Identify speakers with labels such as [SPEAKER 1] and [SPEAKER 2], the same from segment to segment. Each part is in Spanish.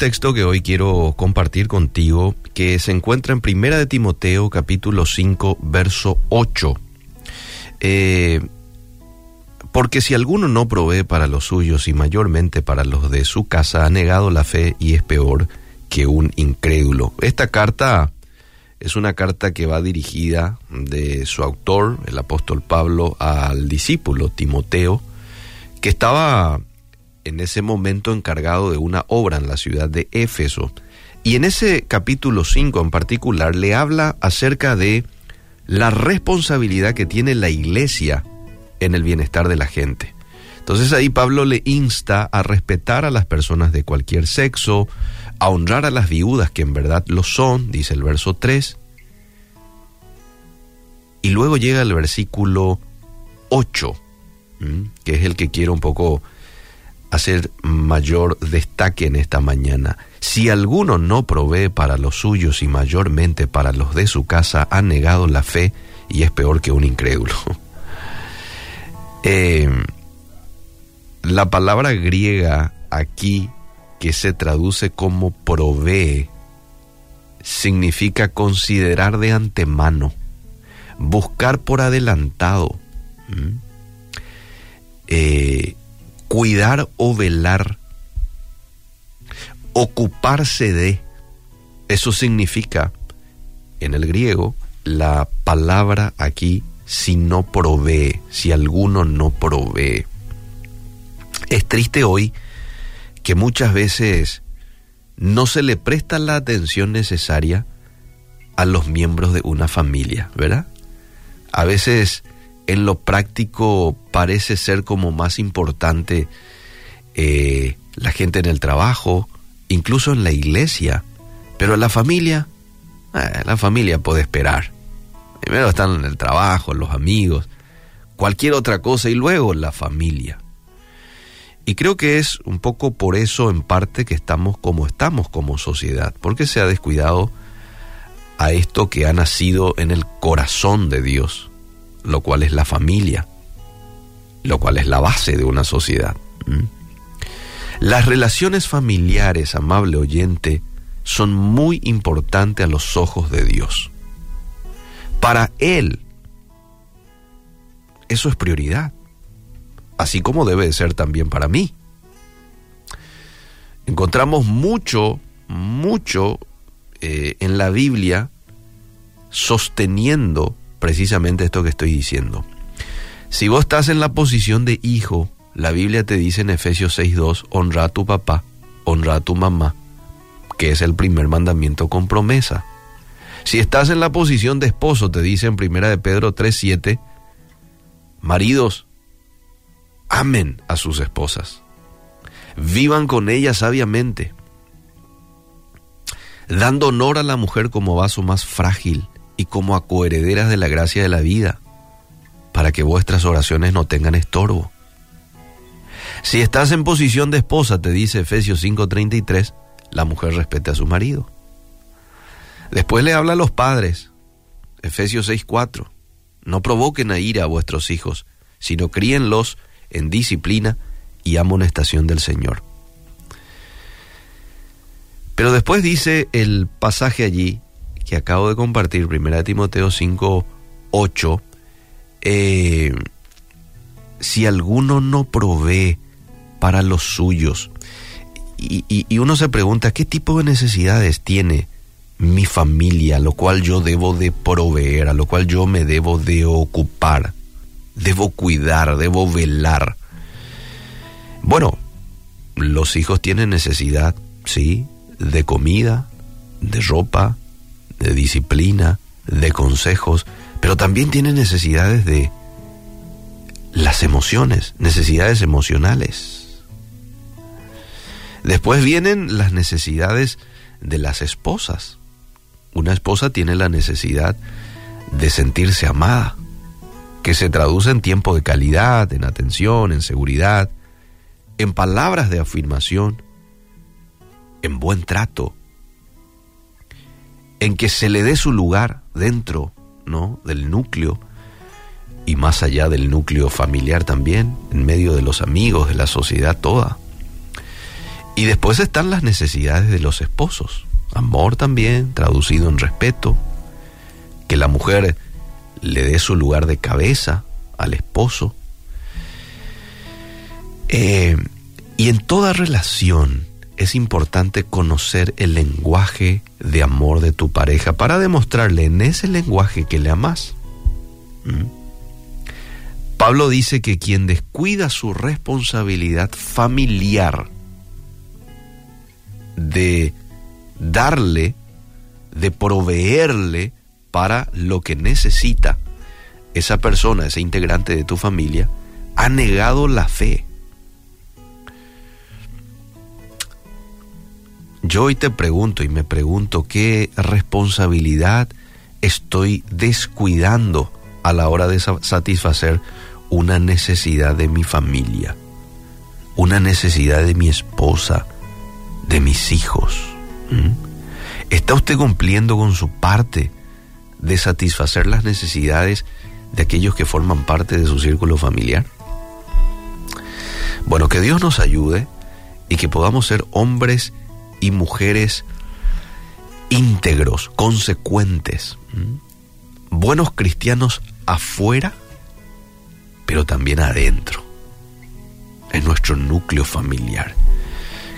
[SPEAKER 1] texto que hoy quiero compartir contigo que se encuentra en Primera de Timoteo capítulo 5 verso 8. Eh, porque si alguno no provee para los suyos y mayormente para los de su casa, ha negado la fe y es peor que un incrédulo. Esta carta es una carta que va dirigida de su autor, el apóstol Pablo, al discípulo Timoteo, que estaba en ese momento encargado de una obra en la ciudad de Éfeso. Y en ese capítulo 5 en particular le habla acerca de la responsabilidad que tiene la iglesia en el bienestar de la gente. Entonces ahí Pablo le insta a respetar a las personas de cualquier sexo, a honrar a las viudas que en verdad lo son, dice el verso 3. Y luego llega el versículo 8, que es el que quiero un poco hacer mayor destaque en esta mañana. Si alguno no provee para los suyos y mayormente para los de su casa, ha negado la fe y es peor que un incrédulo. Eh, la palabra griega aquí que se traduce como provee significa considerar de antemano, buscar por adelantado, eh, cuidar o velar, ocuparse de. Eso significa, en el griego, la palabra aquí, si no provee, si alguno no provee. Es triste hoy que muchas veces no se le presta la atención necesaria a los miembros de una familia, ¿verdad? A veces en lo práctico parece ser como más importante eh, la gente en el trabajo, incluso en la iglesia, pero la familia, eh, la familia puede esperar. Primero están en el trabajo, los amigos, cualquier otra cosa y luego la familia. Y creo que es un poco por eso en parte que estamos como estamos como sociedad, porque se ha descuidado a esto que ha nacido en el corazón de Dios, lo cual es la familia, lo cual es la base de una sociedad. Las relaciones familiares, amable oyente, son muy importantes a los ojos de Dios. Para Él, eso es prioridad, así como debe de ser también para mí. Encontramos mucho, mucho eh, en la Biblia sosteniendo precisamente esto que estoy diciendo. Si vos estás en la posición de hijo, la Biblia te dice en Efesios 6.2, honra a tu papá, honra a tu mamá, que es el primer mandamiento con promesa. Si estás en la posición de esposo, te dice en Primera de Pedro 3.7, maridos, amen a sus esposas, vivan con ellas sabiamente, dando honor a la mujer como vaso más frágil y como a coherederas de la gracia de la vida, para que vuestras oraciones no tengan estorbo. Si estás en posición de esposa, te dice Efesios 5:33, la mujer respete a su marido. Después le habla a los padres, Efesios 6:4, no provoquen a ira a vuestros hijos, sino críenlos en disciplina y amonestación del Señor. Pero después dice el pasaje allí, que acabo de compartir, 1 Timoteo 5, 8, eh, si alguno no provee para los suyos, y, y, uno se pregunta, ¿qué tipo de necesidades tiene mi familia, lo cual yo debo de proveer, a lo cual yo me debo de ocupar, debo cuidar, debo velar? Bueno, los hijos tienen necesidad, sí, de comida, de ropa, de disciplina, de consejos, pero también tiene necesidades de las emociones, necesidades emocionales. Después vienen las necesidades de las esposas. Una esposa tiene la necesidad de sentirse amada, que se traduce en tiempo de calidad, en atención, en seguridad, en palabras de afirmación, en buen trato, en que se le dé su lugar dentro ¿no? del núcleo y más allá del núcleo familiar también, en medio de los amigos, de la sociedad toda. Y después están las necesidades de los esposos. Amor también, traducido en respeto. Que la mujer le dé su lugar de cabeza al esposo. Eh, y en toda relación es importante conocer el lenguaje de amor de tu pareja para demostrarle en ese lenguaje que le amas. ¿Mm? Pablo dice que quien descuida su responsabilidad familiar de darle, de proveerle para lo que necesita esa persona, ese integrante de tu familia, ha negado la fe. Yo hoy te pregunto y me pregunto qué responsabilidad estoy descuidando a la hora de satisfacer una necesidad de mi familia, una necesidad de mi esposa, de mis hijos. ¿Está usted cumpliendo con su parte de satisfacer las necesidades de aquellos que forman parte de su círculo familiar? Bueno, que Dios nos ayude y que podamos ser hombres y mujeres íntegros, consecuentes, buenos cristianos afuera, pero también adentro, en nuestro núcleo familiar.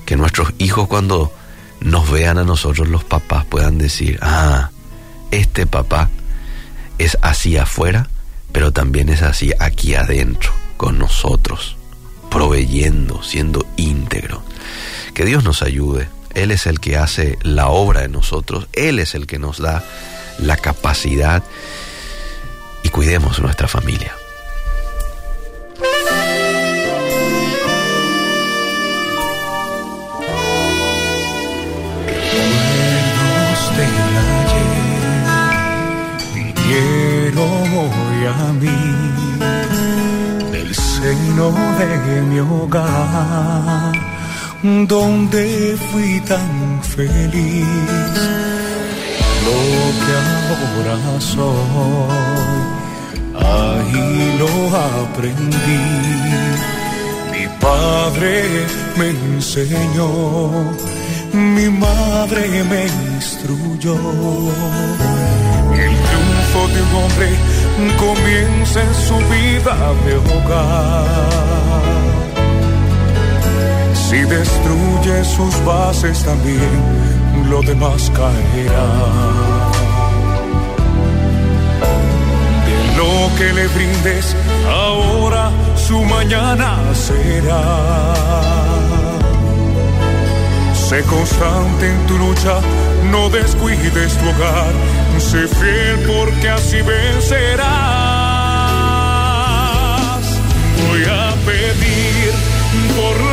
[SPEAKER 1] Que nuestros hijos cuando nos vean a nosotros los papás puedan decir, ah, este papá es así afuera, pero también es así aquí adentro, con nosotros, proveyendo, siendo íntegro. Que Dios nos ayude. Él es el que hace la obra en nosotros, Él es el que nos da la capacidad y cuidemos nuestra familia.
[SPEAKER 2] a mí mi hogar, donde fui tan feliz. Lo que ahora soy, ahí lo aprendí. Mi padre me enseñó, mi madre me instruyó de un hombre comienza en su vida de hogar. Si destruye sus bases también, lo demás caerá. De lo que le brindes ahora, su mañana será. Sé constante en tu lucha, no descuides tu hogar Sé fiel porque así vencerás. Voy a pedir por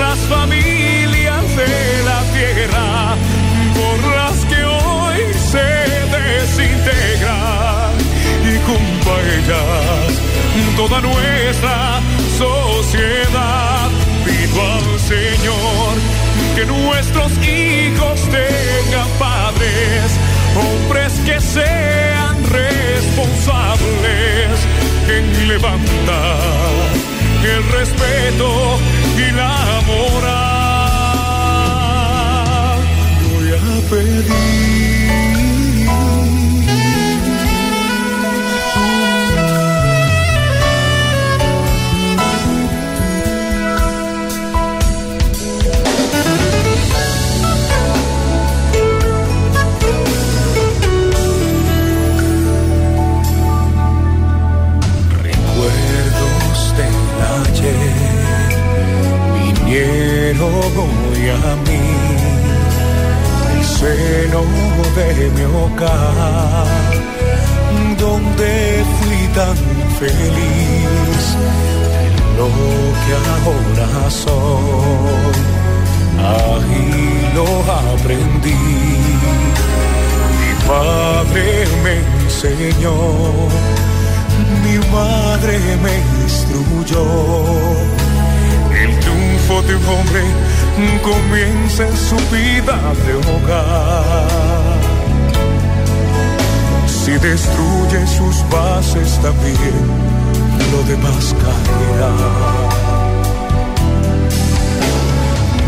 [SPEAKER 2] toda nuestra sociedad. Pido al Señor que nuestros hijos tengan padres hombres que sean responsables en levantar el respeto y la moral. Voy a pedir seno de mi hogar, donde fui tan feliz, lo que ahora soy, ahí lo aprendí. Mi padre me enseñó, en su vida de hogar. Si destruye sus bases también, lo demás caerá.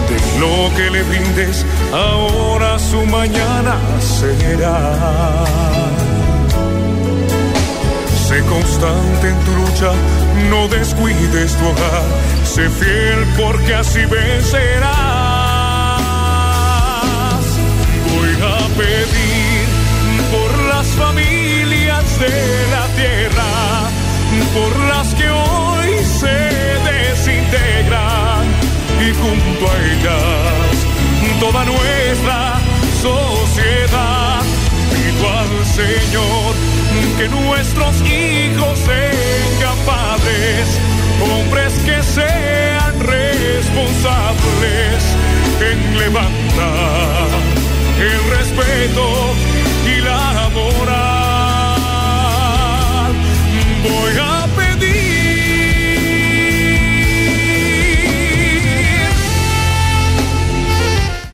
[SPEAKER 2] De lo que le brindes ahora su mañana será. Sé constante en tu lucha, no descuides tu hogar, sé fiel porque así vencerás. Pedir por las familias de la tierra, por las que hoy se desintegran y junto a ellas toda nuestra sociedad. Pido al Señor que nuestros hijos sean padres, hombres que sean responsables en levantar el respeto y la moral.